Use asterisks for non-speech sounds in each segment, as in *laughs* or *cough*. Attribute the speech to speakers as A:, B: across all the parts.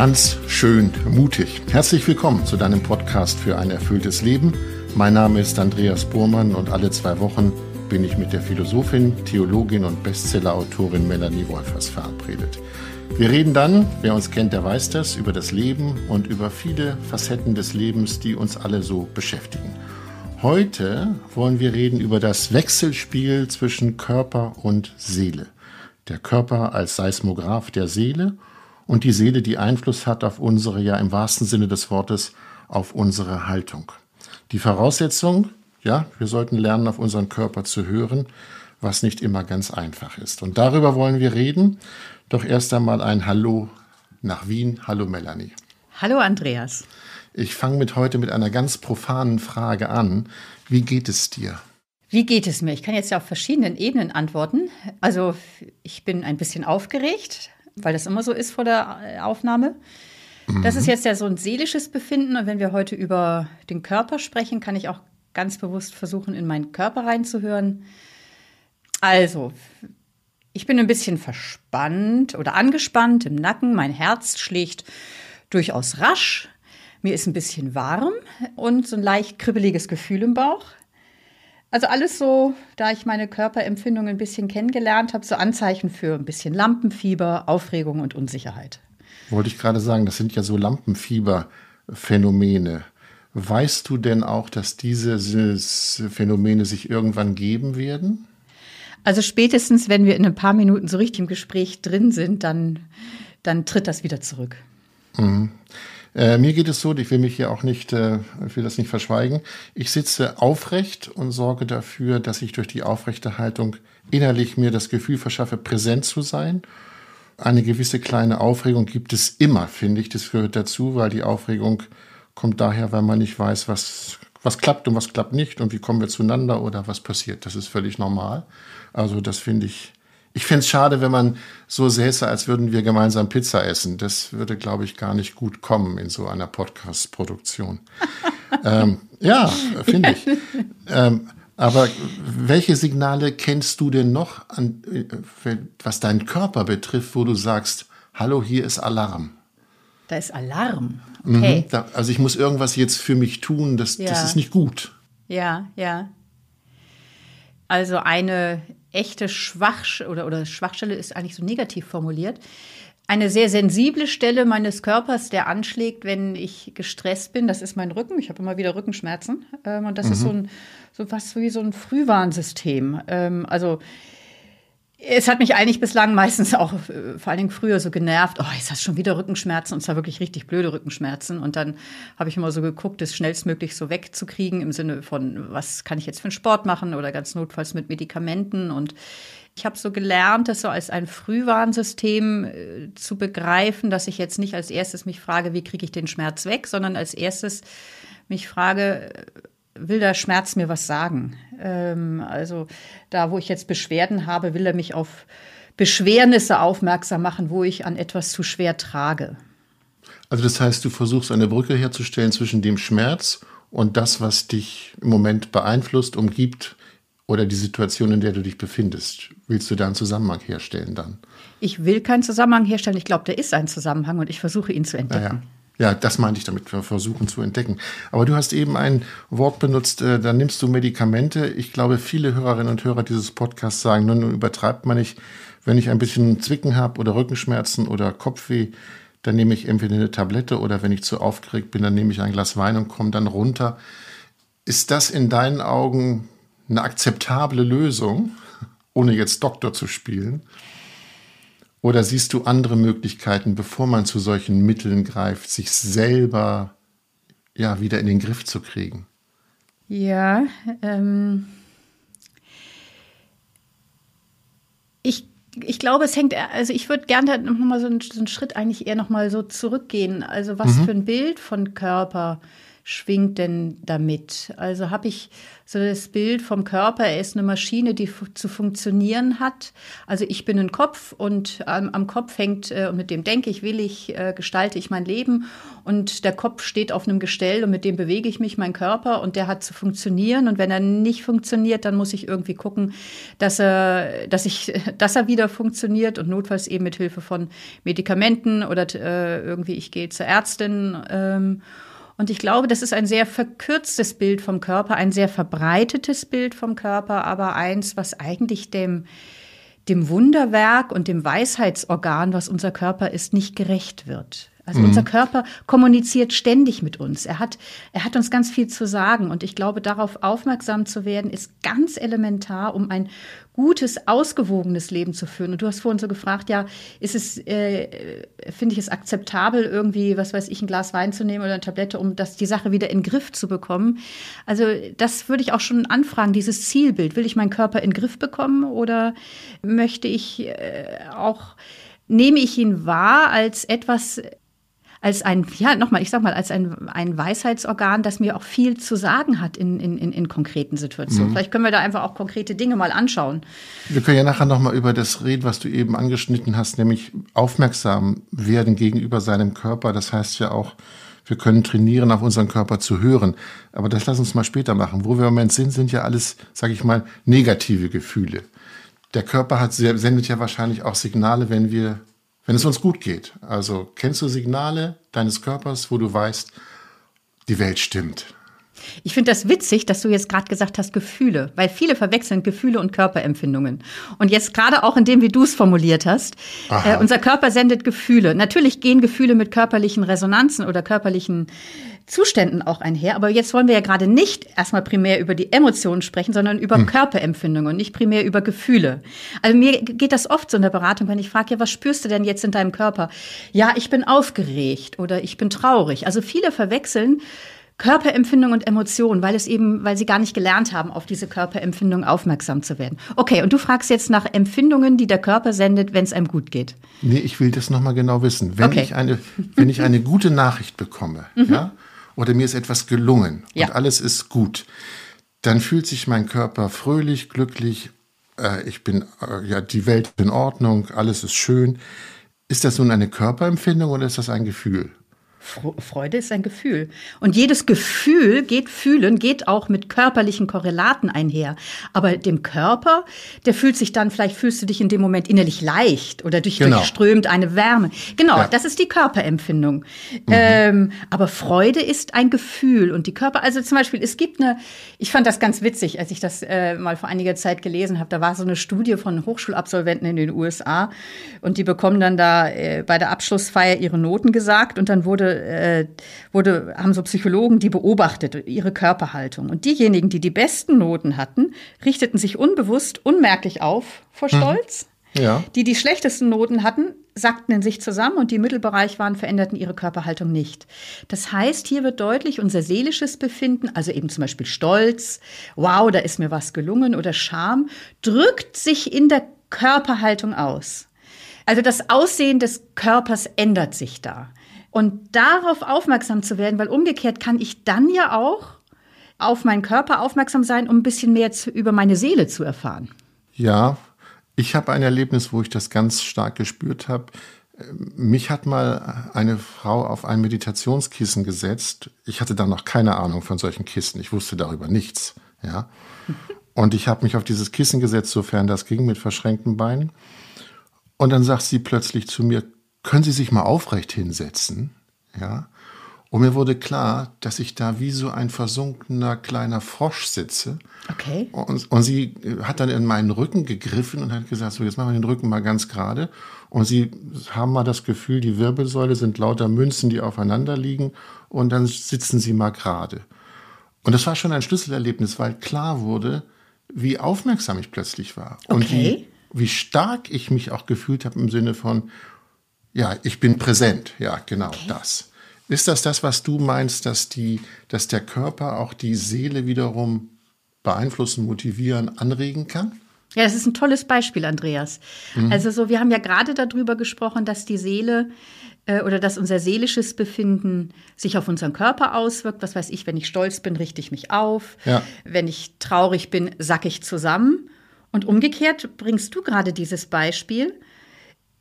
A: ganz schön mutig. Herzlich willkommen zu deinem Podcast für ein erfülltes Leben. Mein Name ist Andreas Burmann und alle zwei Wochen bin ich mit der Philosophin, Theologin und Bestsellerautorin Melanie Wolfers verabredet. Wir reden dann, wer uns kennt, der weiß das, über das Leben und über viele Facetten des Lebens, die uns alle so beschäftigen. Heute wollen wir reden über das Wechselspiel zwischen Körper und Seele. Der Körper als Seismograph der Seele und die Seele, die Einfluss hat auf unsere, ja im wahrsten Sinne des Wortes, auf unsere Haltung. Die Voraussetzung, ja, wir sollten lernen, auf unseren Körper zu hören, was nicht immer ganz einfach ist. Und darüber wollen wir reden. Doch erst einmal ein Hallo nach Wien. Hallo Melanie.
B: Hallo Andreas.
A: Ich fange mit heute mit einer ganz profanen Frage an. Wie geht es dir?
B: Wie geht es mir? Ich kann jetzt ja auf verschiedenen Ebenen antworten. Also ich bin ein bisschen aufgeregt, weil das immer so ist vor der äh, Aufnahme. Das ist mhm. jetzt ja so ein seelisches Befinden. Und wenn wir heute über den Körper sprechen, kann ich auch ganz bewusst versuchen, in meinen Körper reinzuhören. Also, ich bin ein bisschen verspannt oder angespannt im Nacken. Mein Herz schlägt durchaus rasch. Mir ist ein bisschen warm und so ein leicht kribbeliges Gefühl im Bauch. Also alles so, da ich meine Körperempfindungen ein bisschen kennengelernt habe, so Anzeichen für ein bisschen Lampenfieber, Aufregung und Unsicherheit.
A: Wollte ich gerade sagen, das sind ja so Lampenfieber-Phänomene. Weißt du denn auch, dass diese Phänomene sich irgendwann geben werden?
B: Also spätestens, wenn wir in ein paar Minuten so richtig im Gespräch drin sind, dann, dann tritt das wieder zurück.
A: Mhm. Äh, mir geht es so, ich will mich hier auch nicht, äh, will das nicht verschweigen. Ich sitze aufrecht und sorge dafür, dass ich durch die aufrechte Haltung innerlich mir das Gefühl verschaffe, präsent zu sein. Eine gewisse kleine Aufregung gibt es immer, finde ich. Das gehört dazu, weil die Aufregung kommt daher, weil man nicht weiß, was, was klappt und was klappt nicht und wie kommen wir zueinander oder was passiert. Das ist völlig normal. Also das finde ich ich fände es schade, wenn man so säße, als würden wir gemeinsam Pizza essen. Das würde, glaube ich, gar nicht gut kommen in so einer Podcast-Produktion. *laughs* ähm, ja, finde ich. Ähm, aber welche Signale kennst du denn noch, an, äh, was deinen Körper betrifft, wo du sagst, hallo, hier ist Alarm?
B: Da ist Alarm.
A: Mhm, okay. Mhm, da, also ich muss irgendwas jetzt für mich tun, das, ja. das ist nicht gut.
B: Ja, ja. Also eine echte Schwach oder, oder Schwachstelle ist eigentlich so negativ formuliert. Eine sehr sensible Stelle meines Körpers, der anschlägt, wenn ich gestresst bin, das ist mein Rücken. Ich habe immer wieder Rückenschmerzen. Ähm, und das mhm. ist so, ein, so was wie so ein Frühwarnsystem. Ähm, also es hat mich eigentlich bislang meistens auch, äh, vor allen Dingen früher, so genervt. Oh, jetzt hast du schon wieder Rückenschmerzen und zwar wirklich richtig blöde Rückenschmerzen. Und dann habe ich immer so geguckt, das schnellstmöglich so wegzukriegen im Sinne von, was kann ich jetzt für einen Sport machen oder ganz notfalls mit Medikamenten. Und ich habe so gelernt, das so als ein Frühwarnsystem äh, zu begreifen, dass ich jetzt nicht als erstes mich frage, wie kriege ich den Schmerz weg, sondern als erstes mich frage, will der Schmerz mir was sagen? Ähm, also da, wo ich jetzt Beschwerden habe, will er mich auf Beschwernisse aufmerksam machen, wo ich an etwas zu schwer trage.
A: Also das heißt, du versuchst eine Brücke herzustellen zwischen dem Schmerz und das, was dich im Moment beeinflusst, umgibt oder die Situation, in der du dich befindest. Willst du da einen Zusammenhang herstellen dann?
B: Ich will keinen Zusammenhang herstellen. Ich glaube, da ist ein Zusammenhang und ich versuche ihn zu entdecken. Naja.
A: Ja, das meinte ich damit, wir versuchen zu entdecken. Aber du hast eben ein Wort benutzt, äh, da nimmst du Medikamente. Ich glaube, viele Hörerinnen und Hörer dieses Podcasts sagen, nun übertreibt man nicht, wenn ich ein bisschen Zwicken habe oder Rückenschmerzen oder Kopfweh, dann nehme ich entweder eine Tablette oder wenn ich zu aufgeregt bin, dann nehme ich ein Glas Wein und komme dann runter. Ist das in deinen Augen eine akzeptable Lösung, ohne jetzt Doktor zu spielen? Oder siehst du andere Möglichkeiten, bevor man zu solchen Mitteln greift, sich selber ja wieder in den Griff zu kriegen?
B: Ja, ähm, ich, ich glaube, es hängt, also ich würde gerne noch mal so einen, so einen, Schritt eigentlich eher noch mal so zurückgehen. Also was mhm. für ein Bild von Körper schwingt denn damit? Also habe ich so das Bild vom Körper, er ist eine Maschine, die zu funktionieren hat. Also ich bin ein Kopf und ähm, am Kopf hängt, äh, und mit dem denke ich, will ich, äh, gestalte ich mein Leben und der Kopf steht auf einem Gestell und mit dem bewege ich mich, mein Körper und der hat zu funktionieren und wenn er nicht funktioniert, dann muss ich irgendwie gucken, dass er, dass ich, *laughs* dass er wieder funktioniert und notfalls eben mit Hilfe von Medikamenten oder äh, irgendwie ich gehe zur Ärztin ähm, und ich glaube, das ist ein sehr verkürztes Bild vom Körper, ein sehr verbreitetes Bild vom Körper, aber eins, was eigentlich dem, dem Wunderwerk und dem Weisheitsorgan, was unser Körper ist, nicht gerecht wird. Also mhm. unser Körper kommuniziert ständig mit uns. Er hat, er hat uns ganz viel zu sagen. Und ich glaube, darauf aufmerksam zu werden, ist ganz elementar, um ein gutes, ausgewogenes Leben zu führen. Und du hast vorhin so gefragt, ja, ist es, äh, finde ich es akzeptabel, irgendwie, was weiß ich, ein Glas Wein zu nehmen oder eine Tablette, um das, die Sache wieder in den Griff zu bekommen? Also das würde ich auch schon anfragen, dieses Zielbild. Will ich meinen Körper in den Griff bekommen oder möchte ich äh, auch nehme ich ihn wahr als etwas, als ein, ja, nochmal, ich sag mal, als ein, ein Weisheitsorgan, das mir auch viel zu sagen hat in, in, in, konkreten Situationen. Mhm. Vielleicht können wir da einfach auch konkrete Dinge mal anschauen.
A: Wir können ja nachher nochmal über das reden, was du eben angeschnitten hast, nämlich aufmerksam werden gegenüber seinem Körper. Das heißt ja auch, wir können trainieren, auf unseren Körper zu hören. Aber das lass uns mal später machen. Wo wir im Moment sind, sind ja alles, sage ich mal, negative Gefühle. Der Körper hat, sendet ja wahrscheinlich auch Signale, wenn wir wenn es uns gut geht. Also kennst du Signale deines Körpers, wo du weißt, die Welt stimmt.
B: Ich finde das witzig, dass du jetzt gerade gesagt hast Gefühle, weil viele verwechseln Gefühle und Körperempfindungen. Und jetzt gerade auch in dem, wie du es formuliert hast, äh, unser Körper sendet Gefühle. Natürlich gehen Gefühle mit körperlichen Resonanzen oder körperlichen Zuständen auch einher. Aber jetzt wollen wir ja gerade nicht erstmal primär über die Emotionen sprechen, sondern über hm. Körperempfindungen und nicht primär über Gefühle. Also mir geht das oft so in der Beratung, wenn ich frage, ja, was spürst du denn jetzt in deinem Körper? Ja, ich bin aufgeregt oder ich bin traurig. Also viele verwechseln Körperempfindung und Emotion, weil es eben, weil sie gar nicht gelernt haben, auf diese Körperempfindung aufmerksam zu werden. Okay, und du fragst jetzt nach Empfindungen, die der Körper sendet, wenn es einem gut geht.
A: Nee, ich will das nochmal genau wissen. Wenn okay. ich eine, wenn ich eine gute Nachricht bekomme, mhm. ja, oder mir ist etwas gelungen ja. und alles ist gut, dann fühlt sich mein Körper fröhlich, glücklich, äh, ich bin, äh, ja, die Welt in Ordnung, alles ist schön. Ist das nun eine Körperempfindung oder ist das ein Gefühl?
B: Freude ist ein Gefühl. Und jedes Gefühl geht fühlen, geht auch mit körperlichen Korrelaten einher. Aber dem Körper, der fühlt sich dann, vielleicht fühlst du dich in dem Moment innerlich leicht oder dich genau. durchströmt eine Wärme. Genau, ja. das ist die Körperempfindung. Mhm. Ähm, aber Freude ist ein Gefühl und die Körper, also zum Beispiel, es gibt eine, ich fand das ganz witzig, als ich das äh, mal vor einiger Zeit gelesen habe, da war so eine Studie von Hochschulabsolventen in den USA und die bekommen dann da äh, bei der Abschlussfeier ihre Noten gesagt und dann wurde äh, wurde, haben so Psychologen die beobachtet, ihre Körperhaltung. Und diejenigen, die die besten Noten hatten, richteten sich unbewusst unmerklich auf vor mhm. Stolz. Mhm. Ja. Die die schlechtesten Noten hatten, sackten in sich zusammen und die im Mittelbereich waren, veränderten ihre Körperhaltung nicht. Das heißt, hier wird deutlich unser seelisches Befinden, also eben zum Beispiel Stolz, wow, da ist mir was gelungen oder Scham, drückt sich in der Körperhaltung aus. Also das Aussehen des Körpers ändert sich da. Und darauf aufmerksam zu werden, weil umgekehrt kann ich dann ja auch auf meinen Körper aufmerksam sein, um ein bisschen mehr zu, über meine Seele zu erfahren.
A: Ja, ich habe ein Erlebnis, wo ich das ganz stark gespürt habe. Mich hat mal eine Frau auf ein Meditationskissen gesetzt. Ich hatte da noch keine Ahnung von solchen Kissen. Ich wusste darüber nichts. Ja. Und ich habe mich auf dieses Kissen gesetzt, sofern das ging, mit verschränkten Beinen. Und dann sagt sie plötzlich zu mir, können Sie sich mal aufrecht hinsetzen? Ja. Und mir wurde klar, dass ich da wie so ein versunkener kleiner Frosch sitze.
B: Okay.
A: Und, und sie hat dann in meinen Rücken gegriffen und hat gesagt, so jetzt machen wir den Rücken mal ganz gerade. Und sie haben mal das Gefühl, die Wirbelsäule sind lauter Münzen, die aufeinander liegen. Und dann sitzen sie mal gerade. Und das war schon ein Schlüsselerlebnis, weil klar wurde, wie aufmerksam ich plötzlich war. Okay. Und wie, wie stark ich mich auch gefühlt habe im Sinne von, ja, ich bin präsent. Ja, genau okay. das. Ist das das, was du meinst, dass, die, dass der Körper auch die Seele wiederum beeinflussen, motivieren, anregen kann?
B: Ja, das ist ein tolles Beispiel, Andreas. Mhm. Also so, wir haben ja gerade darüber gesprochen, dass die Seele äh, oder dass unser seelisches Befinden sich auf unseren Körper auswirkt. Was weiß ich, wenn ich stolz bin, richte ich mich auf.
A: Ja.
B: Wenn ich traurig bin, sacke ich zusammen. Und umgekehrt bringst du gerade dieses Beispiel.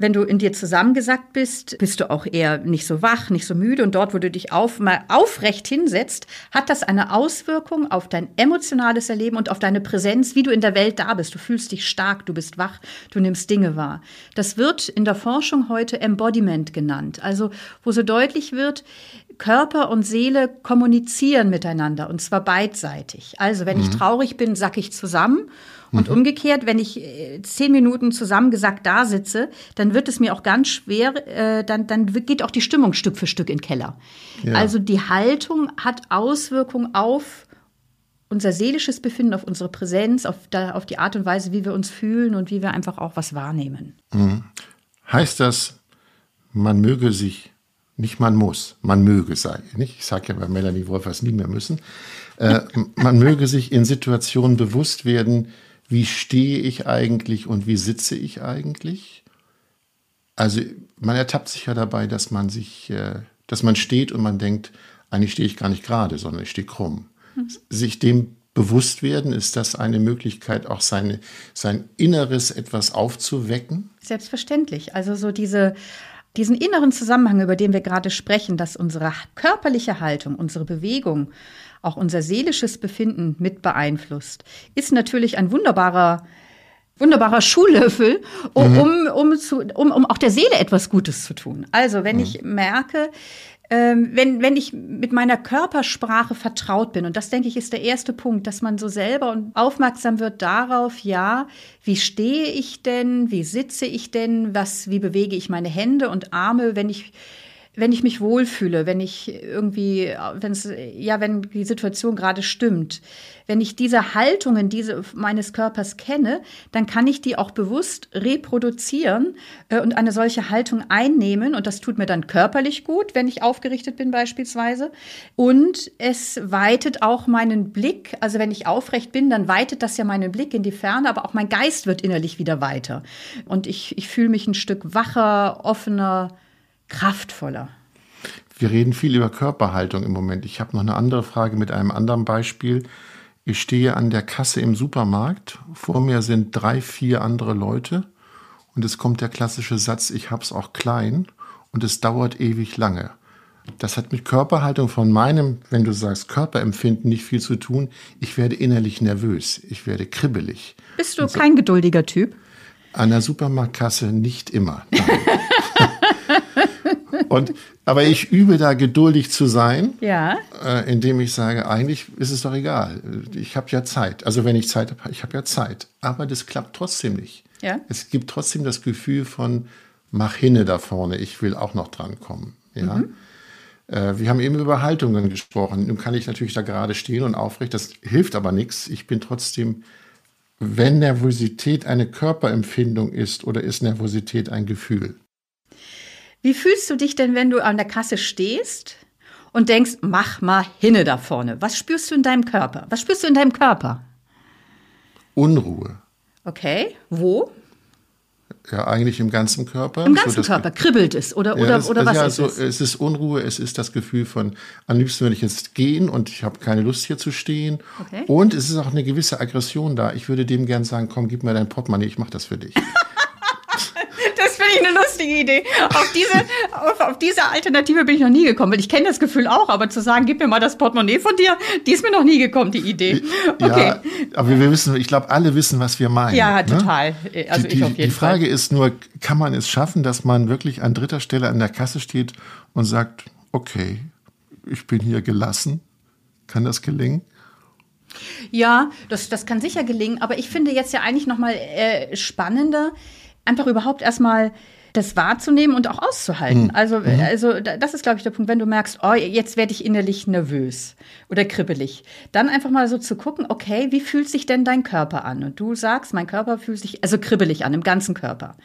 B: Wenn du in dir zusammengesackt bist, bist du auch eher nicht so wach, nicht so müde. Und dort, wo du dich auf, mal aufrecht hinsetzt, hat das eine Auswirkung auf dein emotionales Erleben und auf deine Präsenz, wie du in der Welt da bist. Du fühlst dich stark, du bist wach, du nimmst Dinge wahr. Das wird in der Forschung heute Embodiment genannt. Also, wo so deutlich wird, Körper und Seele kommunizieren miteinander und zwar beidseitig. Also, wenn ich traurig bin, sack ich zusammen. Und umgekehrt, wenn ich äh, zehn Minuten zusammengesackt da sitze, dann wird es mir auch ganz schwer, äh, dann, dann geht auch die Stimmung Stück für Stück in den Keller.
A: Ja.
B: Also die Haltung hat Auswirkungen auf unser seelisches Befinden, auf unsere Präsenz, auf, da, auf die Art und Weise, wie wir uns fühlen und wie wir einfach auch was wahrnehmen.
A: Heißt das, man möge sich, nicht man muss, man möge sein. Nicht? Ich sage ja bei Melanie Wolfers nie mehr müssen. Äh, man möge sich in Situationen bewusst werden, wie stehe ich eigentlich und wie sitze ich eigentlich. Also man ertappt sich ja dabei, dass man sich, äh, dass man steht und man denkt, eigentlich stehe ich gar nicht gerade, sondern ich stehe krumm. Sich dem bewusst werden, ist das eine Möglichkeit, auch seine, sein Inneres etwas aufzuwecken?
B: Selbstverständlich. Also so diese, diesen inneren Zusammenhang, über den wir gerade sprechen, dass unsere körperliche Haltung, unsere Bewegung, auch unser seelisches Befinden mit beeinflusst, ist natürlich ein wunderbarer wunderbarer Schuhlöffel, um, um, um, zu, um, um auch der Seele etwas Gutes zu tun. Also wenn ich merke, ähm, wenn, wenn ich mit meiner Körpersprache vertraut bin, und das denke ich ist der erste Punkt, dass man so selber und aufmerksam wird darauf, ja, wie stehe ich denn, wie sitze ich denn, was, wie bewege ich meine Hände und Arme, wenn ich wenn ich mich wohlfühle, wenn ich irgendwie, wenn es, ja, wenn die Situation gerade stimmt, wenn ich diese Haltungen diese meines Körpers kenne, dann kann ich die auch bewusst reproduzieren äh, und eine solche Haltung einnehmen. Und das tut mir dann körperlich gut, wenn ich aufgerichtet bin beispielsweise. Und es weitet auch meinen Blick. Also wenn ich aufrecht bin, dann weitet das ja meinen Blick in die Ferne, aber auch mein Geist wird innerlich wieder weiter. Und ich, ich fühle mich ein Stück wacher, offener, kraftvoller.
A: Wir reden viel über Körperhaltung im Moment. Ich habe noch eine andere Frage mit einem anderen Beispiel. Ich stehe an der Kasse im Supermarkt. Vor mir sind drei, vier andere Leute. Und es kommt der klassische Satz, ich hab's auch klein. Und es dauert ewig lange. Das hat mit Körperhaltung von meinem, wenn du sagst Körperempfinden, nicht viel zu tun. Ich werde innerlich nervös. Ich werde kribbelig.
B: Bist du kein geduldiger Typ?
A: An der Supermarktkasse nicht immer. Nein. Und, aber ich übe da geduldig zu sein,
B: Ja.
A: äh, indem ich sage, eigentlich ist es doch egal. Ich habe ja Zeit. Also wenn ich Zeit habe, ich habe ja Zeit. Aber das klappt trotzdem nicht.
B: Ja.
A: Es gibt trotzdem das Gefühl von, mach hinne da vorne, ich will auch noch drankommen. Ja. Äh, wir haben eben über Haltungen gesprochen. Nun kann ich natürlich da gerade stehen und aufrecht. Das hilft aber nichts. Ich bin trotzdem, wenn Nervosität eine Körperempfindung ist oder ist Nervosität ein Gefühl?
B: Wie fühlst du dich denn, wenn du an der Kasse stehst und denkst, mach mal hinne da vorne? Was spürst du in deinem Körper? Was spürst du in deinem Körper?
A: Unruhe.
B: Okay, wo?
A: Ja, eigentlich im ganzen Körper.
B: Im
A: So
B: ganzen
A: das-
B: Körper. Kribbelt es oder,
A: Ja,
B: oder,
A: das-
B: oder
A: das-
B: was
A: ja,
B: ist
A: so,
B: es?
A: Es ist Unruhe, es ist das Gefühl von, am liebsten würde ich jetzt gehen und ich habe keine Lust hier zu stehen.
B: Okay.
A: Und es ist auch eine gewisse Aggression da. Ich würde dem gern sagen, komm, gib mir dein Portemonnaie, ich mache das für dich. *laughs*
B: Ich eine lustige Idee. Auf diese, auf, auf diese Alternative bin ich noch nie gekommen. weil Ich kenne das Gefühl auch, aber zu sagen, gib mir mal das Portemonnaie von dir, die ist mir noch nie gekommen, die Idee. Okay.
A: Ja, aber wir wissen, ich glaube, alle wissen, was wir meinen.
B: Ja,
A: ne?
B: total. Also
A: die,
B: ich auf jeden
A: die Frage
B: Fall.
A: ist nur, kann man es schaffen, dass man wirklich an dritter Stelle an der Kasse steht und sagt, okay, ich bin hier gelassen. Kann das gelingen?
B: Ja, das, das kann sicher gelingen, aber ich finde jetzt ja eigentlich noch mal äh, spannender, einfach überhaupt erstmal das wahrzunehmen und auch auszuhalten. Also, also da- das ist, glaube ich, der Punkt, wenn du merkst, oh, jetzt werde ich innerlich nervös oder kribbelig, dann einfach mal so zu gucken, okay, wie fühlt sich denn dein Körper an? Und du sagst, mein Körper fühlt sich also kribbelig an, im ganzen Körper.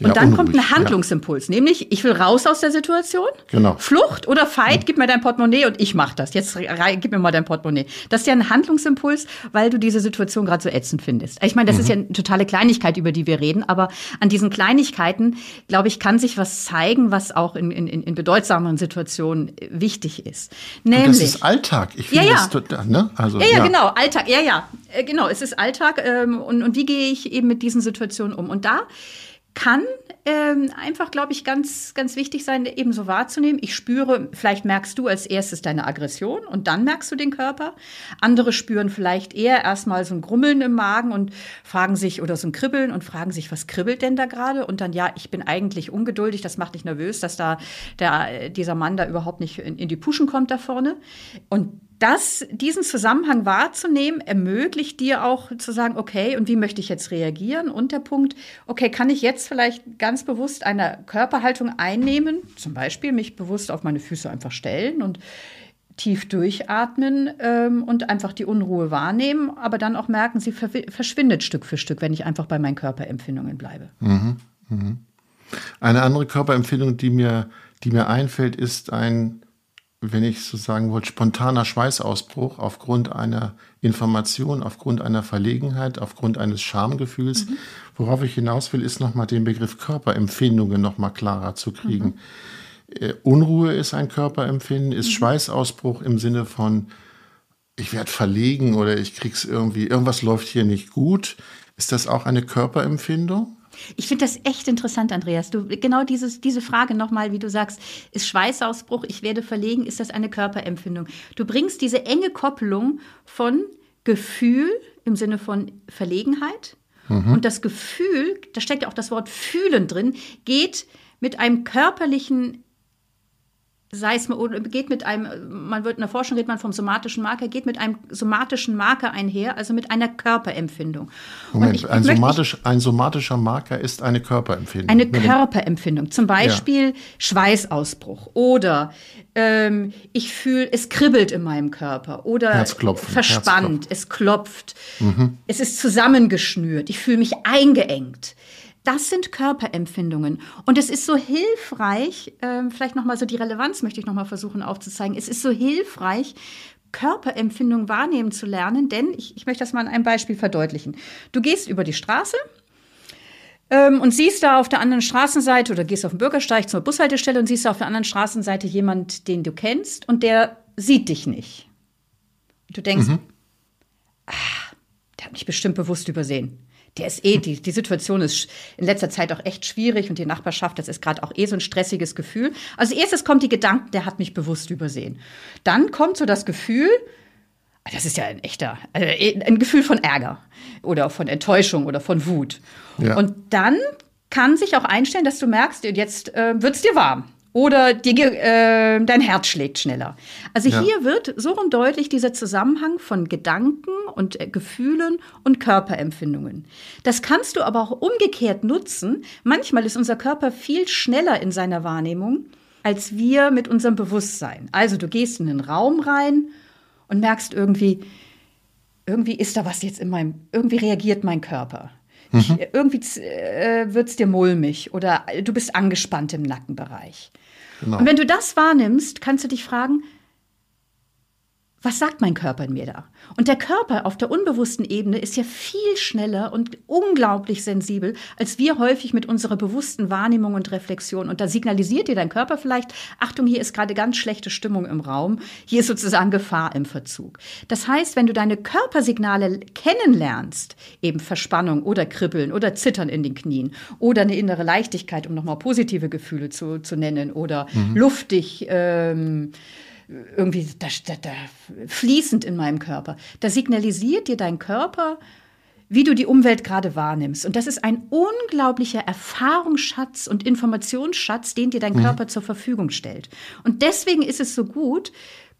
B: Und
A: Ja,
B: dann kommt
A: unruhig,
B: ein
A: ja.
B: Handlungsimpuls, nämlich ich will raus aus der Situation.
A: Genau.
B: Flucht oder Fight, gib mir dein Portemonnaie und ich mach das. Jetzt gib mir mal dein Portemonnaie. Das ist ja ein Handlungsimpuls, weil du diese Situation gerade so ätzend findest. Ich meine, das ist ja eine totale Kleinigkeit, über die wir reden, aber an diesen Kleinigkeiten glaube ich, kann sich was zeigen, was auch in, in, in bedeutsameren Situationen wichtig ist.
A: Nämlich, und das ist Alltag.
B: Ich finde ja, ja. das
A: ne?
B: Also, ja, ja, ja, genau, Alltag, ja, ja. Äh, genau, es ist Alltag ähm, und, und wie gehe ich eben mit diesen Situationen um? Und da kann ähm, einfach, glaube ich, ganz, ganz wichtig sein, eben so wahrzunehmen. Ich spüre, vielleicht merkst du als erstes deine Aggression und dann merkst du den Körper. Andere spüren vielleicht eher erstmal so ein Grummeln im Magen und fragen sich oder so ein Kribbeln und fragen sich, was kribbelt denn da gerade? Und dann, ja, ich bin eigentlich ungeduldig, das macht dich nervös, dass da der, dieser Mann da überhaupt nicht in, in die Puschen kommt da vorne. Und das, diesen Zusammenhang wahrzunehmen, ermöglicht dir auch zu sagen, okay, und wie möchte ich jetzt reagieren? Und der Punkt, okay, kann ich jetzt vielleicht ganz bewusst eine Körperhaltung einnehmen, zum Beispiel mich bewusst auf meine Füße einfach stellen und tief durchatmen ähm, und einfach die Unruhe wahrnehmen, aber dann auch merken, sie verschwindet Stück für Stück, wenn ich einfach bei meinen Körperempfindungen bleibe. Mhm,
A: mh. Eine andere Körperempfindung, die mir, die mir einfällt, ist ein wenn ich so sagen wollte, spontaner Schweißausbruch aufgrund einer Information, aufgrund einer Verlegenheit, aufgrund eines Schamgefühls. Mhm. Worauf ich hinaus will, ist nochmal den Begriff Körperempfindungen nochmal klarer zu kriegen. Mhm. Äh, Unruhe ist ein Körperempfinden, ist mhm. Schweißausbruch im Sinne von, ich werde verlegen oder ich krieg's irgendwie, irgendwas läuft hier nicht gut. Ist das auch eine Körperempfindung?
B: Ich finde das echt interessant, Andreas. Du, genau dieses, diese Frage nochmal, wie du sagst, ist Schweißausbruch, ich werde verlegen, ist das eine Körperempfindung? Du bringst diese enge Koppelung von Gefühl im Sinne von Verlegenheit mhm. und das Gefühl, da steckt ja auch das Wort fühlen drin, geht mit einem körperlichen sei es geht mit einem, man wird in der Forschung redet man vom somatischen Marker, geht mit einem somatischen Marker einher, also mit einer Körperempfindung.
A: Moment, ich, ein, somatisch, ein somatischer Marker ist eine Körperempfindung.
B: Eine Körperempfindung, zum Beispiel ja. Schweißausbruch oder ähm, ich fühle, es kribbelt in meinem Körper oder
A: Herzklopfen,
B: verspannt, Herzklopfen. es klopft, mhm. es ist zusammengeschnürt, ich fühle mich eingeengt. Das sind Körperempfindungen. Und es ist so hilfreich, äh, vielleicht nochmal so die Relevanz möchte ich nochmal versuchen aufzuzeigen. Es ist so hilfreich, Körperempfindungen wahrnehmen zu lernen, denn ich, ich möchte das mal an einem Beispiel verdeutlichen. Du gehst über die Straße ähm, und siehst da auf der anderen Straßenseite oder gehst auf den Bürgersteig zur Bushaltestelle und siehst da auf der anderen Straßenseite jemand, den du kennst und der sieht dich nicht. Du denkst, mhm. ah, der hat mich bestimmt bewusst übersehen der ist eh, die, die Situation ist in letzter Zeit auch echt schwierig und die Nachbarschaft, das ist gerade auch eh so ein stressiges Gefühl. Also erstes kommt die Gedanke, der hat mich bewusst übersehen. Dann kommt so das Gefühl, das ist ja ein echter, also ein Gefühl von Ärger oder von Enttäuschung oder von Wut. Ja. Und dann kann sich auch einstellen, dass du merkst, jetzt äh, wird es dir warm oder die, äh, dein Herz schlägt schneller. Also ja. hier wird so und deutlich dieser Zusammenhang von Gedanken und äh, Gefühlen und Körperempfindungen. Das kannst du aber auch umgekehrt nutzen. Manchmal ist unser Körper viel schneller in seiner Wahrnehmung als wir mit unserem Bewusstsein. Also du gehst in den Raum rein und merkst irgendwie, irgendwie ist da was jetzt in meinem, irgendwie reagiert mein Körper. Mhm. irgendwie äh, wird es dir mulmig oder du bist angespannt im Nackenbereich. Genau. Und wenn du das wahrnimmst, kannst du dich fragen, was sagt mein Körper in mir da? Und der Körper auf der unbewussten Ebene ist ja viel schneller und unglaublich sensibel, als wir häufig mit unserer bewussten Wahrnehmung und Reflexion. Und da signalisiert dir dein Körper vielleicht, Achtung, hier ist gerade ganz schlechte Stimmung im Raum, hier ist sozusagen Gefahr im Verzug. Das heißt, wenn du deine Körpersignale kennenlernst, eben Verspannung oder Kribbeln oder Zittern in den Knien oder eine innere Leichtigkeit, um nochmal positive Gefühle zu, zu nennen oder mhm. luftig, ähm, irgendwie da, da, da, fließend in meinem Körper. Da signalisiert dir dein Körper, wie du die Umwelt gerade wahrnimmst. Und das ist ein unglaublicher Erfahrungsschatz und Informationsschatz, den dir dein mhm. Körper zur Verfügung stellt. Und deswegen ist es so gut,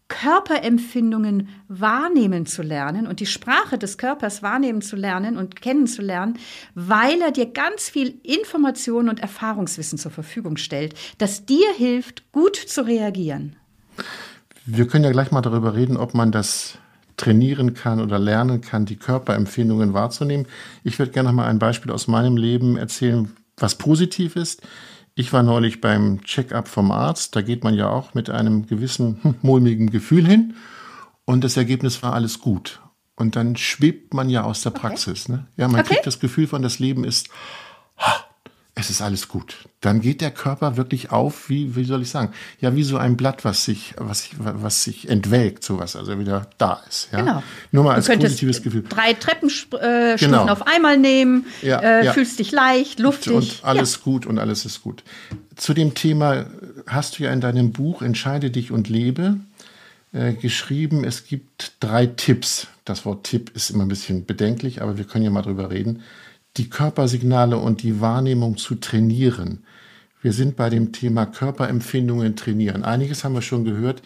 B: Körperempfindungen wahrnehmen zu lernen und die Sprache des Körpers wahrnehmen zu lernen und kennenzulernen, weil er dir ganz viel Information und Erfahrungswissen zur Verfügung stellt, das dir hilft, gut zu reagieren.
A: Wir können ja gleich mal darüber reden, ob man das trainieren kann oder lernen kann, die Körperempfindungen wahrzunehmen. Ich würde gerne mal ein Beispiel aus meinem Leben erzählen, was positiv ist. Ich war neulich beim Check-up vom Arzt. Da geht man ja auch mit einem gewissen *laughs* mulmigen Gefühl hin. Und das Ergebnis war alles gut. Und dann schwebt man ja aus der Praxis. Okay. Ne? Ja, man okay. kriegt das Gefühl von, das Leben ist es ist alles gut. Dann geht der Körper wirklich auf, wie, wie soll ich sagen? Ja, wie so ein Blatt, was sich, was sich, was sich entwelkt, sowas, also wieder da ist. Ja?
B: Genau.
A: Nur mal als positives Gefühl.
B: Drei Treppenstufen äh, genau. auf einmal nehmen, ja, äh, ja. fühlst dich leicht, luftig.
A: Und alles ja. gut und alles ist gut. Zu dem Thema hast du ja in deinem Buch Entscheide dich und lebe äh, geschrieben, es gibt drei Tipps. Das Wort Tipp ist immer ein bisschen bedenklich, aber wir können ja mal drüber reden die Körpersignale und die Wahrnehmung zu trainieren. Wir sind bei dem Thema Körperempfindungen trainieren. Einiges haben wir schon gehört.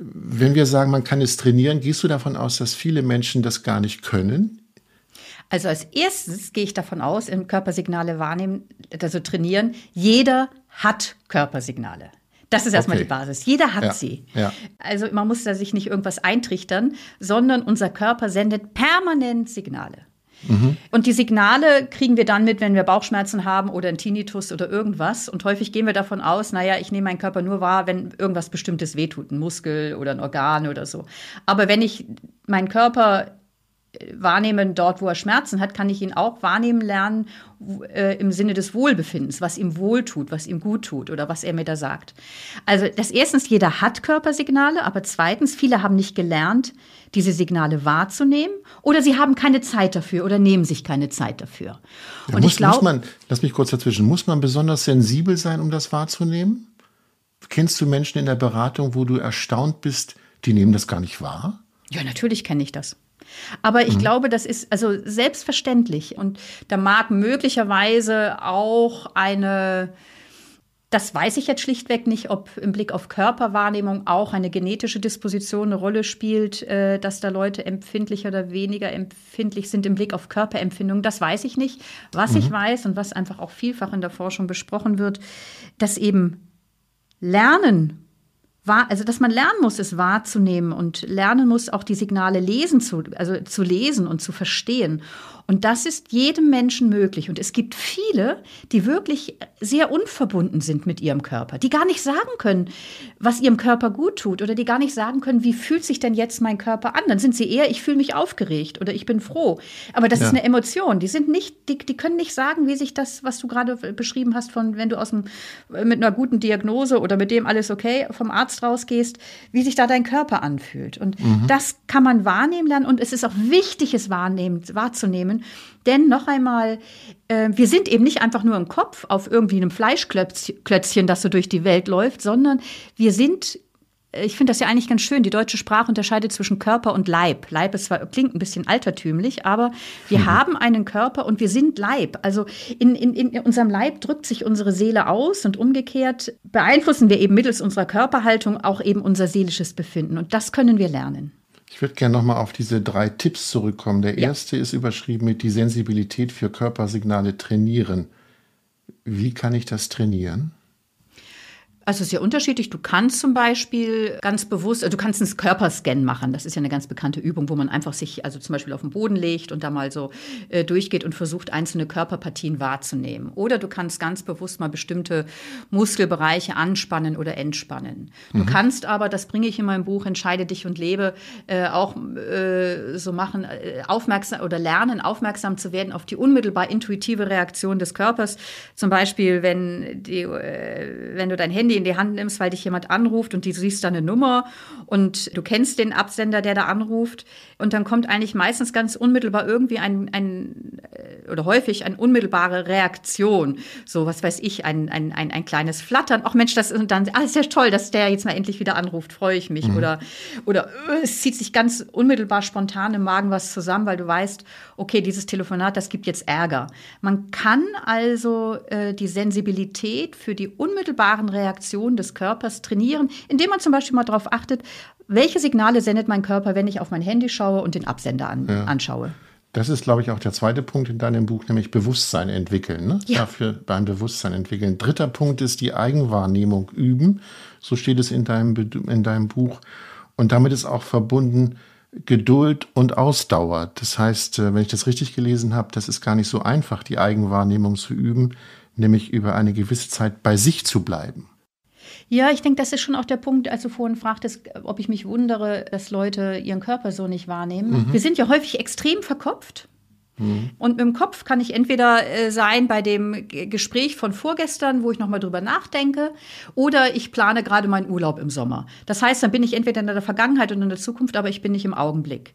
A: Wenn wir sagen, man kann es trainieren, gehst du davon aus, dass viele Menschen das gar nicht können?
B: Also als erstes gehe ich davon aus, im Körpersignale wahrnehmen, also trainieren, jeder hat Körpersignale. Das ist erstmal okay. die Basis. Jeder hat ja, sie. Ja. Also man muss da sich nicht irgendwas eintrichtern, sondern unser Körper sendet permanent Signale. Mhm. Und die Signale kriegen wir dann mit, wenn wir Bauchschmerzen haben oder einen Tinnitus oder irgendwas. Und häufig gehen wir davon aus, naja, ich nehme meinen Körper nur wahr, wenn irgendwas Bestimmtes wehtut, ein Muskel oder ein Organ oder so. Aber wenn ich meinen Körper wahrnehmen dort, wo er Schmerzen hat, kann ich ihn auch wahrnehmen lernen äh, im Sinne des Wohlbefindens, was ihm wohltut, was ihm gut tut oder was er mir da sagt. Also das erstens, jeder hat Körpersignale, aber zweitens, viele haben nicht gelernt, diese Signale wahrzunehmen oder sie haben keine Zeit dafür oder nehmen sich keine Zeit dafür.
A: Ja, Und muss, ich glaube, lass mich kurz dazwischen, muss man besonders sensibel sein, um das wahrzunehmen? Kennst du Menschen in der Beratung, wo du erstaunt bist, die nehmen das gar nicht wahr?
B: Ja, natürlich kenne ich das. Aber ich mhm. glaube, das ist also selbstverständlich. Und da mag möglicherweise auch eine, das weiß ich jetzt schlichtweg nicht, ob im Blick auf Körperwahrnehmung auch eine genetische Disposition eine Rolle spielt, äh, dass da Leute empfindlicher oder weniger empfindlich sind im Blick auf Körperempfindung. Das weiß ich nicht. Was mhm. ich weiß und was einfach auch vielfach in der Forschung besprochen wird, dass eben Lernen wahr, also dass man lernen muss, es wahrzunehmen und lernen muss, auch die Signale lesen zu, also zu lesen und zu verstehen. Und das ist jedem Menschen möglich. Und es gibt viele, die wirklich sehr unverbunden sind mit ihrem Körper, die gar nicht sagen können, was ihrem Körper gut tut oder die gar nicht sagen können, wie fühlt sich denn jetzt mein Körper an. Dann sind sie eher, ich fühle mich aufgeregt oder ich bin froh. Aber das ja. ist eine Emotion. Die sind nicht, die, die können nicht sagen, wie sich das, was du gerade beschrieben hast, von wenn du aus dem, mit einer guten Diagnose oder mit dem alles okay vom Arzt rausgehst, wie sich da dein Körper anfühlt. Und mhm. das kann man wahrnehmen lernen und es ist auch wichtig, es wahrnehmen, wahrzunehmen denn noch einmal, äh, wir sind eben nicht einfach nur im Kopf auf irgendwie einem Fleischklötzchen, das so durch die Welt läuft, sondern wir sind ich finde das ja eigentlich ganz schön. Die deutsche Sprache unterscheidet zwischen Körper und Leib. Leib ist zwar, klingt ein bisschen altertümlich, aber wir mhm. haben einen Körper und wir sind Leib. Also in, in, in unserem Leib drückt sich unsere Seele aus und umgekehrt beeinflussen wir eben mittels unserer Körperhaltung auch eben unser seelisches Befinden. Und das können wir lernen.
A: Ich würde gerne nochmal auf diese drei Tipps zurückkommen. Der ja. erste ist überschrieben mit die Sensibilität für Körpersignale trainieren. Wie kann ich das trainieren?
B: Also sehr unterschiedlich. Du kannst zum Beispiel ganz bewusst, also du kannst einen Körperscan machen. Das ist ja eine ganz bekannte Übung, wo man einfach sich also zum Beispiel auf den Boden legt und da mal so äh, durchgeht und versucht, einzelne Körperpartien wahrzunehmen. Oder du kannst ganz bewusst mal bestimmte Muskelbereiche anspannen oder entspannen. Du mhm. kannst aber, das bringe ich in meinem Buch Entscheide dich und lebe, äh, auch äh, so machen, äh, aufmerksam oder lernen, aufmerksam zu werden auf die unmittelbar intuitive Reaktion des Körpers. Zum Beispiel, wenn, die, äh, wenn du dein Handy in die Hand nimmst, weil dich jemand anruft und du siehst da eine Nummer und du kennst den Absender, der da anruft. Und dann kommt eigentlich meistens ganz unmittelbar irgendwie ein, ein äh, oder häufig eine unmittelbare Reaktion. So, was weiß ich, ein, ein, ein, ein kleines Flattern. Ach Mensch, das ist dann, ah, ist ja toll, dass der jetzt mal endlich wieder anruft, freue ich mich. Mhm. Oder, oder äh, es zieht sich ganz unmittelbar spontan im Magen was zusammen, weil du weißt, okay, dieses Telefonat, das gibt jetzt Ärger. Man kann also äh, die Sensibilität für die unmittelbaren Reaktionen Reaktion des Körpers trainieren, indem man zum Beispiel mal darauf achtet, welche Signale sendet mein Körper, wenn ich auf mein Handy schaue und den Absender an, ja. anschaue.
A: Das ist, glaube ich, auch der zweite Punkt in deinem Buch, nämlich Bewusstsein entwickeln. Ne? Ja. Dafür beim Bewusstsein entwickeln. Dritter Punkt ist die Eigenwahrnehmung üben. So steht es in deinem, in deinem Buch. Und damit ist auch verbunden Geduld und Ausdauer. Das heißt, äh, wenn ich das richtig gelesen habe, das ist gar nicht so einfach, die Eigenwahrnehmung zu üben, nämlich über eine gewisse Zeit bei sich zu bleiben.
B: Ja, ich denke, das ist schon auch der Punkt, als du vorhin fragtest, ob ich mich wundere, dass Leute ihren Körper so nicht wahrnehmen. Mhm. Wir sind ja häufig extrem verkopft. Mhm. Und mit dem Kopf kann ich entweder äh, sein bei dem G Gespräch von vorgestern, wo ich nochmal drüber nachdenke, oder ich plane gerade meinen Urlaub im Sommer. Das heißt, dann bin ich entweder in der Vergangenheit oder in der Zukunft, aber ich bin nicht im Augenblick.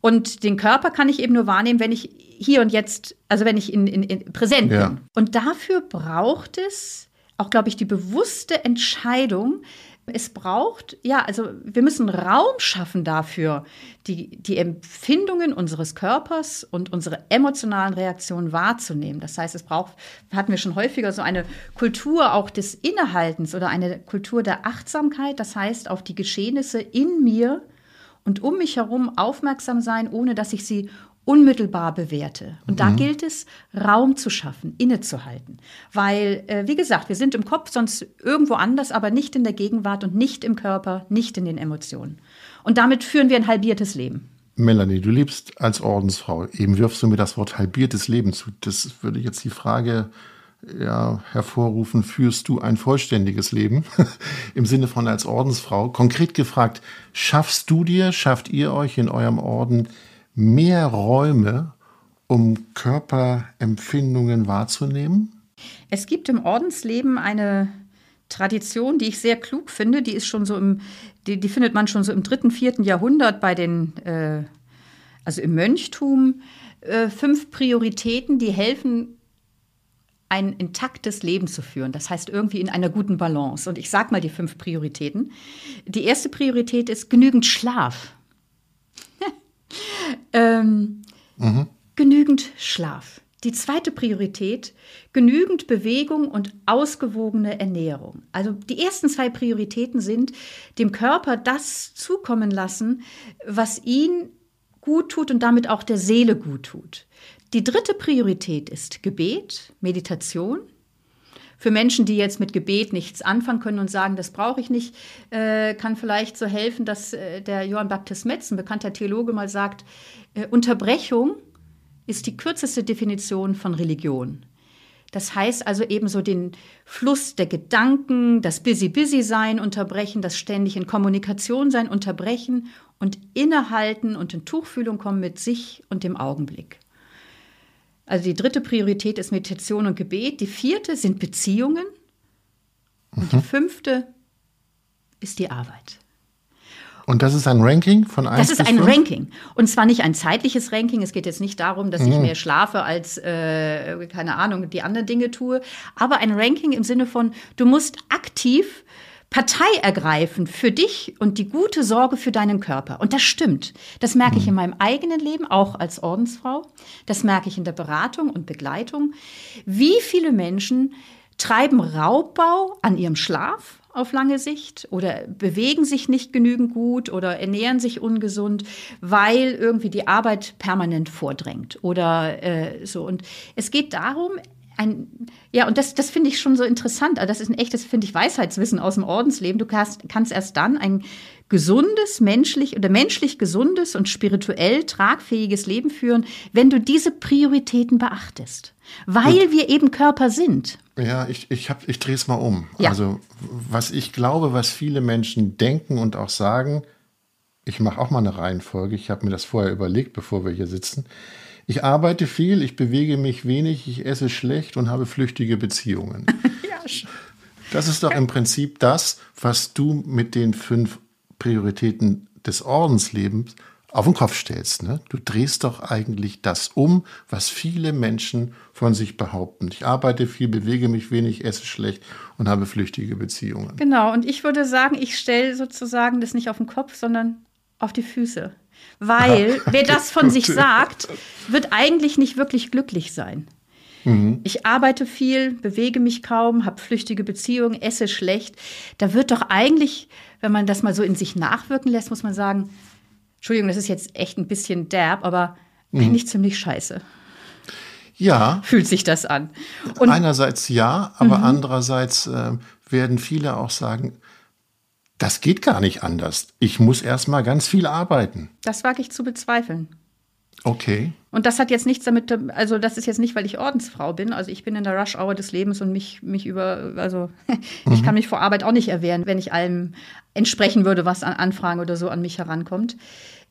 B: Und den Körper kann ich eben nur wahrnehmen, wenn ich hier und jetzt, also wenn ich in, in, in präsent ja. bin. Und dafür braucht es auch, glaube ich, die bewusste Entscheidung, es braucht, ja, also wir müssen Raum schaffen dafür, die, die Empfindungen unseres Körpers und unsere emotionalen Reaktionen wahrzunehmen. Das heißt, es braucht, hatten wir schon häufiger so eine Kultur auch des Innehaltens oder eine Kultur der Achtsamkeit. Das heißt, auf die Geschehnisse in mir und um mich herum aufmerksam sein, ohne dass ich sie unmittelbar bewerte. Und da mhm. gilt es, Raum zu schaffen, innezuhalten. Weil, äh, wie gesagt, wir sind im Kopf sonst irgendwo anders, aber nicht in der Gegenwart und nicht im Körper, nicht in den Emotionen. Und damit führen wir ein halbiertes Leben.
A: Melanie, du lebst als Ordensfrau. Eben wirfst du mir das Wort halbiertes Leben zu. Das würde jetzt die Frage ja, hervorrufen, führst du ein vollständiges Leben *laughs* im Sinne von als Ordensfrau? Konkret gefragt, schaffst du dir, schafft ihr euch in eurem Orden mehr Räume, um Körperempfindungen wahrzunehmen?
B: Es gibt im Ordensleben eine Tradition, die ich sehr klug finde. Die ist schon so im, die, die findet man schon so im dritten, vierten Jahrhundert bei den, äh, also im Mönchtum. Äh, fünf Prioritäten, die helfen, ein intaktes Leben zu führen. Das heißt irgendwie in einer guten Balance. Und ich sage mal die fünf Prioritäten. Die erste Priorität ist genügend Schlaf. Ähm, mhm. Genügend Schlaf. Die zweite Priorität, genügend Bewegung und ausgewogene Ernährung. Also die ersten zwei Prioritäten sind, dem Körper das zukommen lassen, was ihn gut tut und damit auch der Seele gut tut. Die dritte Priorität ist Gebet, Meditation. Für Menschen, die jetzt mit Gebet nichts anfangen können und sagen, das brauche ich nicht, äh, kann vielleicht so helfen, dass äh, der Johann Baptist Metz, ein bekannter Theologe, mal sagt, äh, Unterbrechung ist die kürzeste Definition von Religion. Das heißt also eben so den Fluss der Gedanken, das Busy-Busy-Sein unterbrechen, das ständig in Kommunikation sein unterbrechen und innehalten und in Tuchfühlung kommen mit sich und dem Augenblick. Also die dritte Priorität ist Meditation und Gebet. Die vierte sind Beziehungen. Und mhm. die fünfte ist die Arbeit.
A: Und das ist ein Ranking von 1
B: Das ist ein
A: 5?
B: Ranking. Und zwar nicht ein zeitliches Ranking. Es geht jetzt nicht darum, dass mhm. ich mehr schlafe als, äh, keine Ahnung, die anderen Dinge tue. Aber ein Ranking im Sinne von, du musst aktiv Partei ergreifen für dich und die gute Sorge für deinen Körper. Und das stimmt. Das merke ich in mhm. meinem eigenen Leben, auch als Ordensfrau. Das merke ich in der Beratung und Begleitung. Wie viele Menschen treiben Raubbau an ihrem Schlaf, auf lange Sicht oder bewegen sich nicht genügend gut oder ernähren sich ungesund, weil irgendwie die Arbeit permanent vordrängt oder äh, so. Und es geht darum, ein, ja, und das, das finde ich schon so interessant. Also das ist ein echtes, finde ich, Weisheitswissen aus dem Ordensleben. Du kannst, kannst erst dann ein gesundes, menschlich oder menschlich gesundes und spirituell tragfähiges Leben führen, wenn du diese Prioritäten beachtest. Weil und, wir eben Körper sind.
A: Ja, ich, ich, hab, ich drehe es mal um. Ja. Also, was ich glaube, was viele Menschen denken und auch sagen, ich mache auch mal eine Reihenfolge, ich habe mir das vorher überlegt, bevor wir hier sitzen. Ich arbeite viel, ich bewege mich wenig, ich esse schlecht und habe flüchtige Beziehungen. *laughs* ja, das ist doch im Prinzip das, was du mit den fünf Prioritäten des Ordenslebens auf den Kopf stellst. Ne? Du drehst doch eigentlich das um, was viele Menschen von sich behaupten. Ich arbeite viel, bewege mich wenig, esse schlecht und habe flüchtige Beziehungen.
B: Genau, und ich würde sagen, ich stelle sozusagen das nicht auf den Kopf, sondern auf die Füße. Weil *laughs* wer das von sich sagt, wird eigentlich nicht wirklich glücklich sein. Mhm. Ich arbeite viel, bewege mich kaum, habe flüchtige Beziehungen, esse schlecht. Da wird doch eigentlich, wenn man das mal so in sich nachwirken lässt, muss man sagen, Entschuldigung, das ist jetzt echt ein bisschen derb, aber mhm. eigentlich ziemlich scheiße.
A: Ja.
B: Fühlt sich das an.
A: Und Einerseits ja, aber mhm. andererseits äh, werden viele auch sagen, das geht gar nicht anders. Ich muss erst mal ganz viel arbeiten.
B: Das wage ich zu bezweifeln.
A: Okay.
B: Und das hat jetzt nichts damit, also das ist jetzt nicht, weil ich Ordensfrau bin. Also ich bin in der Rush-Hour des Lebens und mich, mich über, also *laughs* mhm. ich kann mich vor Arbeit auch nicht erwehren, wenn ich allem entsprechen würde, was an Anfragen oder so an mich herankommt.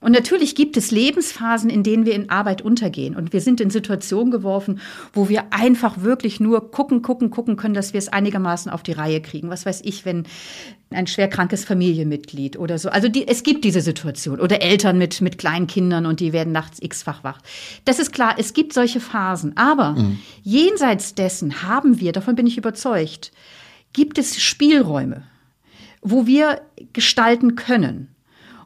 B: Und natürlich gibt es Lebensphasen, in denen wir in Arbeit untergehen. Und wir sind in Situationen geworfen, wo wir einfach wirklich nur gucken, gucken, gucken können, dass wir es einigermaßen auf die Reihe kriegen. Was weiß ich, wenn ein schwerkrankes Familienmitglied oder so. Also die, es gibt diese Situation. Oder Eltern mit, mit kleinen Kindern und die werden nachts x-fach wach. Das ist klar, es gibt solche Phasen. Aber mhm. jenseits dessen haben wir, davon bin ich überzeugt, gibt es Spielräume, wo wir gestalten können.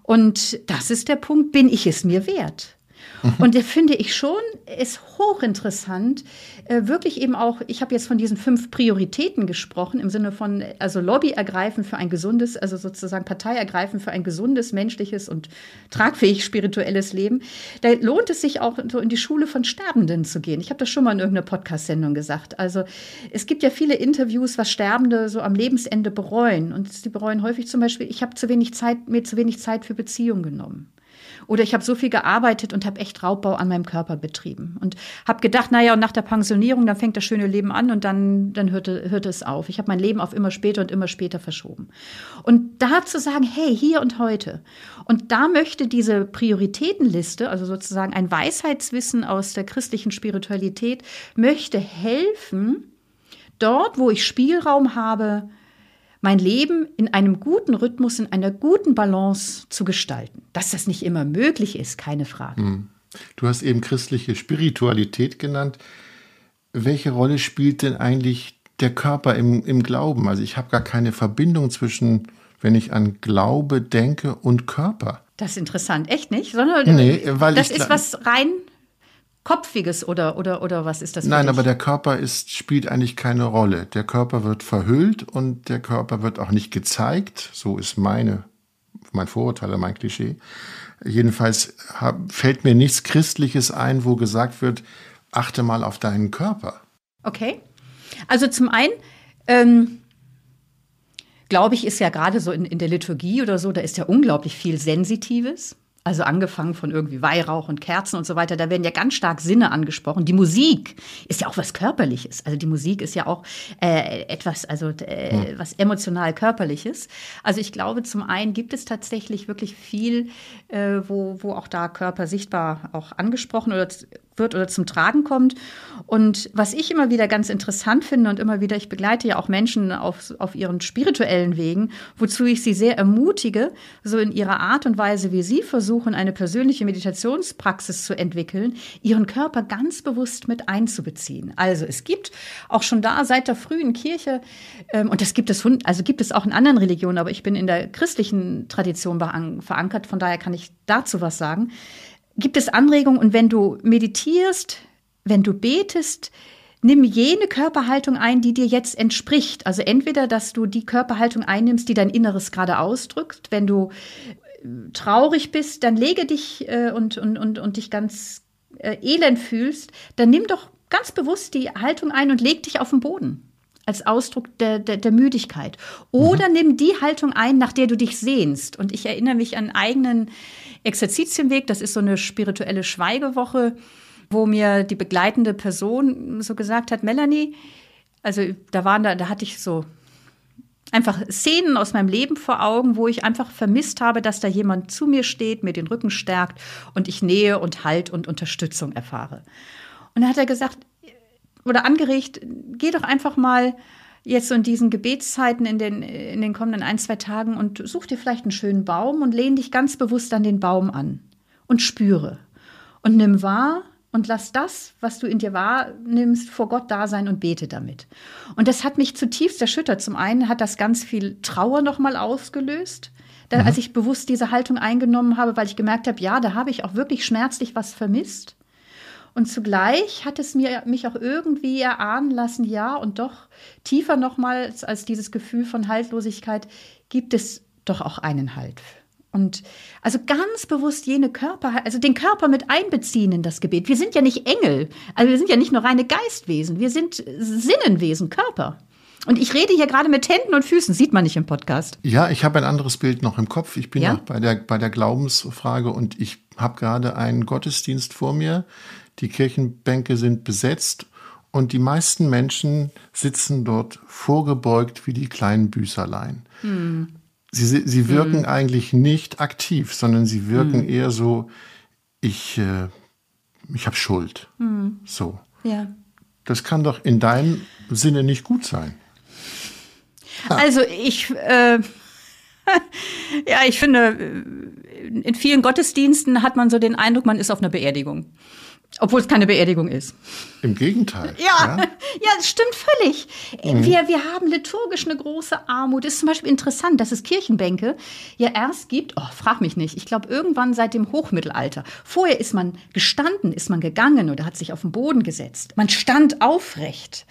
B: Und das ist der Punkt, bin ich es mir wert? Mhm. Und da finde ich schon, ist hochinteressant, äh, wirklich eben auch, ich habe jetzt von diesen fünf Prioritäten gesprochen, im Sinne von, also Lobby ergreifen für ein gesundes, also sozusagen Partei ergreifen für ein gesundes, menschliches und tragfähig spirituelles Leben. Da lohnt es sich auch, so in die Schule von Sterbenden zu gehen. Ich habe das schon mal in irgendeiner Podcast-Sendung gesagt. Also es gibt ja viele Interviews, was Sterbende so am Lebensende bereuen. Und sie bereuen häufig zum Beispiel, ich habe zu wenig Zeit, mir zu wenig Zeit für Beziehungen genommen. Oder ich habe so viel gearbeitet und habe echt Raubbau an meinem Körper betrieben. Und habe gedacht, naja, und nach der Pensionierung, dann fängt das schöne Leben an und dann, dann hörte, hörte es auf. Ich habe mein Leben auf immer später und immer später verschoben. Und da zu sagen, hey, hier und heute. Und da möchte diese Prioritätenliste, also sozusagen ein Weisheitswissen aus der christlichen Spiritualität, möchte helfen, dort, wo ich Spielraum habe, mein Leben in einem guten Rhythmus, in einer guten Balance zu gestalten. Dass das nicht immer möglich ist, keine Frage. Hm.
A: Du hast eben christliche Spiritualität genannt. Welche Rolle spielt denn eigentlich der Körper im, im Glauben? Also ich habe gar keine Verbindung zwischen, wenn ich an Glaube denke und Körper.
B: Das ist interessant, echt nicht? Sondern nee, weil das ist was rein Kopfiges oder, oder, oder was ist das?
A: Nein, aber der Körper ist, spielt eigentlich keine Rolle. Der Körper wird verhüllt und der Körper wird auch nicht gezeigt. So ist meine, mein Vorurteil mein Klischee. Jedenfalls fällt mir nichts Christliches ein, wo gesagt wird, achte mal auf deinen Körper.
B: Okay. Also zum einen, ähm, glaube ich, ist ja gerade so in, in der Liturgie oder so, da ist ja unglaublich viel Sensitives. Also angefangen von irgendwie Weihrauch und Kerzen und so weiter, da werden ja ganz stark Sinne angesprochen. Die Musik ist ja auch was Körperliches. Also die Musik ist ja auch äh, etwas, also äh, hm. was emotional Körperliches. Also ich glaube, zum einen gibt es tatsächlich wirklich viel, äh, wo, wo auch da Körper sichtbar auch angesprochen oder wird oder zum Tragen kommt. Und was ich immer wieder ganz interessant finde und immer wieder, ich begleite ja auch Menschen auf, auf ihren spirituellen Wegen, wozu ich sie sehr ermutige, so in ihrer Art und Weise, wie sie versuchen, eine persönliche Meditationspraxis zu entwickeln, ihren Körper ganz bewusst mit einzubeziehen. Also es gibt auch schon da seit der frühen Kirche, ähm, und das gibt es, also gibt es auch in anderen Religionen, aber ich bin in der christlichen Tradition verankert, von daher kann ich dazu was sagen gibt es Anregungen und wenn du meditierst, wenn du betest, nimm jene Körperhaltung ein, die dir jetzt entspricht. Also entweder, dass du die Körperhaltung einnimmst, die dein Inneres gerade ausdrückt. Wenn du äh, traurig bist, dann lege dich äh, und, und, und, und dich ganz äh, elend fühlst, dann nimm doch ganz bewusst die Haltung ein und leg dich auf den Boden als Ausdruck der, der, der Müdigkeit. Oder mhm. nimm die Haltung ein, nach der du dich sehnst. Und ich erinnere mich an eigenen Exerzitienweg, das ist so eine spirituelle Schweigewoche, wo mir die begleitende Person so gesagt hat, Melanie, also da waren da, da hatte ich so einfach Szenen aus meinem Leben vor Augen, wo ich einfach vermisst habe, dass da jemand zu mir steht, mir den Rücken stärkt und ich Nähe und Halt und Unterstützung erfahre. Und da hat er gesagt oder angeregt, geh doch einfach mal jetzt so in diesen Gebetszeiten in den, in den kommenden ein, zwei Tagen und such dir vielleicht einen schönen Baum und lehn dich ganz bewusst an den Baum an und spüre und nimm wahr und lass das, was du in dir wahrnimmst, vor Gott da sein und bete damit. Und das hat mich zutiefst erschüttert. Zum einen hat das ganz viel Trauer nochmal ausgelöst, da, mhm. als ich bewusst diese Haltung eingenommen habe, weil ich gemerkt habe, ja, da habe ich auch wirklich schmerzlich was vermisst. Und zugleich hat es mir, mich auch irgendwie erahnen lassen, ja, und doch tiefer nochmals als dieses Gefühl von Haltlosigkeit gibt es doch auch einen Halt. Und also ganz bewusst jene Körper, also den Körper mit einbeziehen in das Gebet. Wir sind ja nicht Engel, also wir sind ja nicht nur reine Geistwesen, wir sind Sinnenwesen, Körper. Und ich rede hier gerade mit Händen und Füßen, sieht man nicht im Podcast.
A: Ja, ich habe ein anderes Bild noch im Kopf. Ich bin ja? noch bei der, bei der Glaubensfrage und ich habe gerade einen Gottesdienst vor mir, die Kirchenbänke sind besetzt und die meisten Menschen sitzen dort vorgebeugt wie die kleinen Büßerlein. Hm. Sie, sie wirken mhm. eigentlich nicht aktiv, sondern sie wirken mhm. eher so, ich, äh, ich habe Schuld. Mhm. So.
B: Ja.
A: Das kann doch in deinem Sinne nicht gut sein.
B: Also ich, äh, *laughs* ja, ich finde, in vielen Gottesdiensten hat man so den Eindruck, man ist auf einer Beerdigung. Obwohl es keine Beerdigung ist.
A: Im Gegenteil.
B: Ja, ja, *laughs* ja das stimmt völlig. Mhm. Wir, wir haben liturgisch eine große Armut. Es ist zum Beispiel interessant, dass es Kirchenbänke ja erst gibt, oh, frag mich nicht, ich glaube irgendwann seit dem Hochmittelalter. Vorher ist man gestanden, ist man gegangen oder hat sich auf den Boden gesetzt. Man stand aufrecht.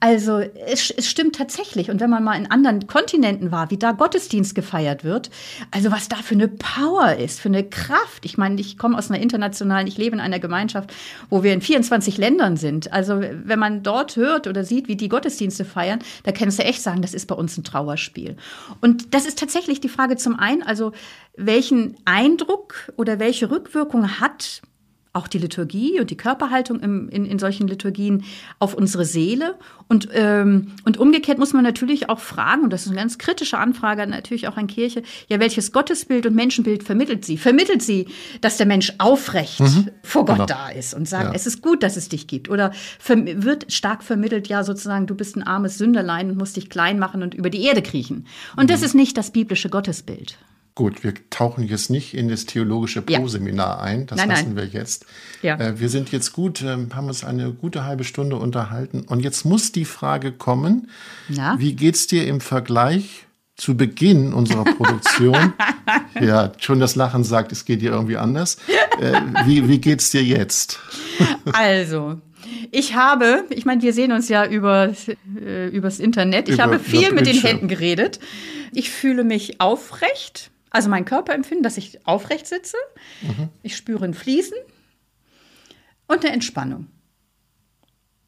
B: Also es, es stimmt tatsächlich. Und wenn man mal in anderen Kontinenten war, wie da Gottesdienst gefeiert wird, also was da für eine Power ist, für eine Kraft. Ich meine, ich komme aus einer internationalen, ich lebe in einer Gemeinschaft, wo wir in 24 Ländern sind. Also wenn man dort hört oder sieht, wie die Gottesdienste feiern, da kannst du echt sagen, das ist bei uns ein Trauerspiel. Und das ist tatsächlich die Frage zum einen, also welchen Eindruck oder welche Rückwirkung hat auch die Liturgie und die Körperhaltung im, in, in solchen Liturgien auf unsere Seele. Und, ähm, und umgekehrt muss man natürlich auch fragen, und das ist eine ganz kritische Anfrage natürlich auch an Kirche, ja, welches Gottesbild und Menschenbild vermittelt sie? Vermittelt sie, dass der Mensch aufrecht mhm. vor Gott genau. da ist und sagt, ja. es ist gut, dass es dich gibt? Oder wird stark vermittelt, ja, sozusagen, du bist ein armes Sünderlein und musst dich klein machen und über die Erde kriechen? Und mhm. das ist nicht das biblische Gottesbild.
A: Gut, wir tauchen jetzt nicht in das theologische Pro-Seminar ja. ein. Das nein, lassen nein. wir jetzt. Ja. Äh, wir sind jetzt gut, äh, haben uns eine gute halbe Stunde unterhalten. Und jetzt muss die Frage kommen: Na? Wie geht's dir im Vergleich zu Beginn unserer Produktion? *laughs* ja, schon das Lachen sagt, es geht dir irgendwie anders. Äh, wie, wie geht's dir jetzt?
B: also, ich habe, ich meine, wir sehen uns ja über, äh, übers Internet. Ich über, habe viel mit den Händen geredet. Ich fühle mich aufrecht. Also mein Körperempfinden, dass ich aufrecht sitze. Mhm. Ich spüre ein Fließen und eine Entspannung.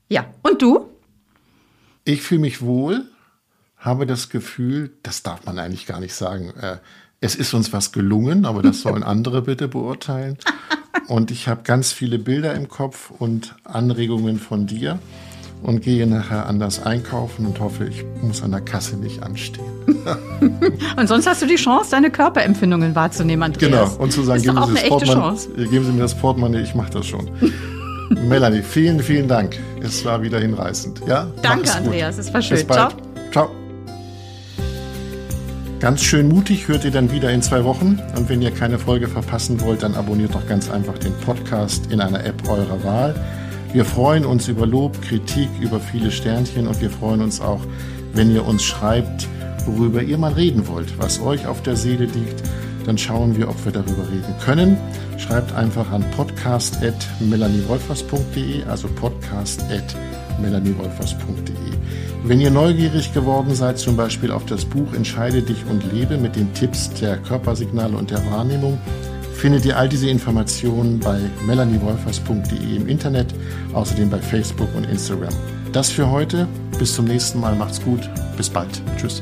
B: Ja, und du?
A: Ich fühle mich wohl, habe das Gefühl, das darf man eigentlich gar nicht sagen. Äh, es ist uns was gelungen, aber das *laughs* sollen andere bitte beurteilen. Und ich habe ganz viele Bilder im Kopf und Anregungen von dir und gehe nachher anders einkaufen und hoffe, ich muss an der Kasse nicht anstehen. *laughs*
B: und sonst hast du die Chance, deine Körperempfindungen wahrzunehmen, Andreas.
A: Genau, und zu sagen, geben Sie, geben Sie mir das Portemonnaie, ich mache das schon. *laughs* Melanie, vielen, vielen Dank. Es war wieder hinreißend. Ja?
B: Danke, Andreas, es war schön.
A: Bis bald. Ciao. Ciao. Ganz schön mutig hört ihr dann wieder in zwei Wochen. Und wenn ihr keine Folge verpassen wollt, dann abonniert doch ganz einfach den Podcast in einer App eurer Wahl. Wir freuen uns über Lob, Kritik, über viele Sternchen und wir freuen uns auch, wenn ihr uns schreibt, worüber ihr mal reden wollt, was euch auf der Seele liegt. Dann schauen wir, ob wir darüber reden können. Schreibt einfach an podcast.melaniewolfers.de, also podcast.melaniewolfers.de. Wenn ihr neugierig geworden seid, zum Beispiel auf das Buch Entscheide dich und lebe mit den Tipps der Körpersignale und der Wahrnehmung, findet ihr all diese Informationen bei melaniewolfers.de im Internet, außerdem bei Facebook und Instagram. Das für heute. Bis zum nächsten Mal. Macht's gut. Bis bald. Tschüss.